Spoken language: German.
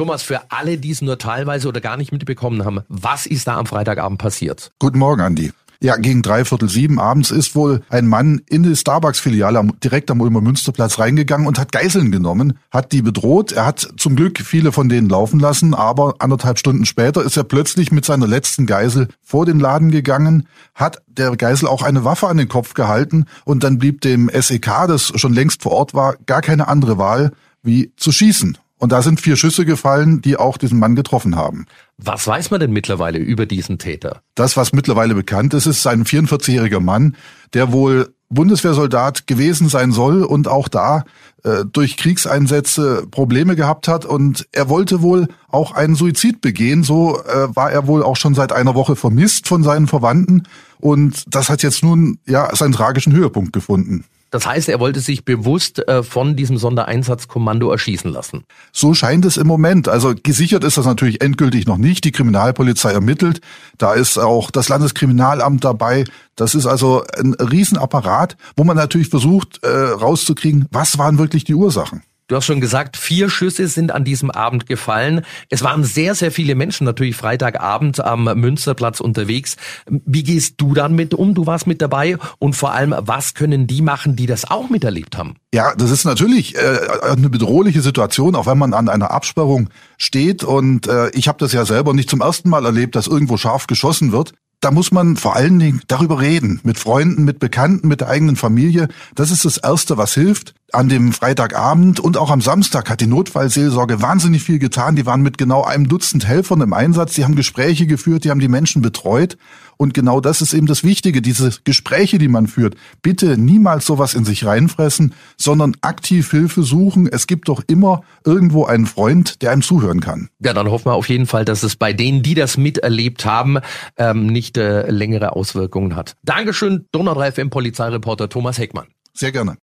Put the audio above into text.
Thomas, für alle, die es nur teilweise oder gar nicht mitbekommen haben, was ist da am Freitagabend passiert? Guten Morgen, Andi. Ja, gegen dreiviertel sieben abends ist wohl ein Mann in die Starbucks-Filiale direkt am Ulmer Münsterplatz reingegangen und hat Geiseln genommen, hat die bedroht. Er hat zum Glück viele von denen laufen lassen, aber anderthalb Stunden später ist er plötzlich mit seiner letzten Geisel vor den Laden gegangen, hat der Geisel auch eine Waffe an den Kopf gehalten und dann blieb dem SEK, das schon längst vor Ort war, gar keine andere Wahl, wie zu schießen. Und da sind vier Schüsse gefallen, die auch diesen Mann getroffen haben. Was weiß man denn mittlerweile über diesen Täter? Das, was mittlerweile bekannt ist, ist ein 44-jähriger Mann, der wohl Bundeswehrsoldat gewesen sein soll und auch da äh, durch Kriegseinsätze Probleme gehabt hat und er wollte wohl auch einen Suizid begehen. So äh, war er wohl auch schon seit einer Woche vermisst von seinen Verwandten und das hat jetzt nun ja seinen tragischen Höhepunkt gefunden. Das heißt, er wollte sich bewusst äh, von diesem Sondereinsatzkommando erschießen lassen. So scheint es im Moment. Also gesichert ist das natürlich endgültig noch nicht. Die Kriminalpolizei ermittelt. Da ist auch das Landeskriminalamt dabei. Das ist also ein Riesenapparat, wo man natürlich versucht äh, rauszukriegen, was waren wirklich die Ursachen. Du hast schon gesagt, vier Schüsse sind an diesem Abend gefallen. Es waren sehr, sehr viele Menschen natürlich Freitagabend am Münsterplatz unterwegs. Wie gehst du dann mit um? Du warst mit dabei und vor allem, was können die machen, die das auch miterlebt haben? Ja, das ist natürlich äh, eine bedrohliche Situation, auch wenn man an einer Absperrung steht. Und äh, ich habe das ja selber nicht zum ersten Mal erlebt, dass irgendwo scharf geschossen wird da muss man vor allen Dingen darüber reden, mit Freunden, mit Bekannten, mit der eigenen Familie. Das ist das Erste, was hilft. An dem Freitagabend und auch am Samstag hat die Notfallseelsorge wahnsinnig viel getan. Die waren mit genau einem Dutzend Helfern im Einsatz. Die haben Gespräche geführt, die haben die Menschen betreut. Und genau das ist eben das Wichtige, diese Gespräche, die man führt. Bitte niemals sowas in sich reinfressen, sondern aktiv Hilfe suchen. Es gibt doch immer irgendwo einen Freund, der einem zuhören kann. Ja, dann hoffen wir auf jeden Fall, dass es bei denen, die das miterlebt haben, ähm, nicht äh, längere Auswirkungen hat. Dankeschön, Donau 3 FM Polizeireporter Thomas Heckmann. Sehr gerne.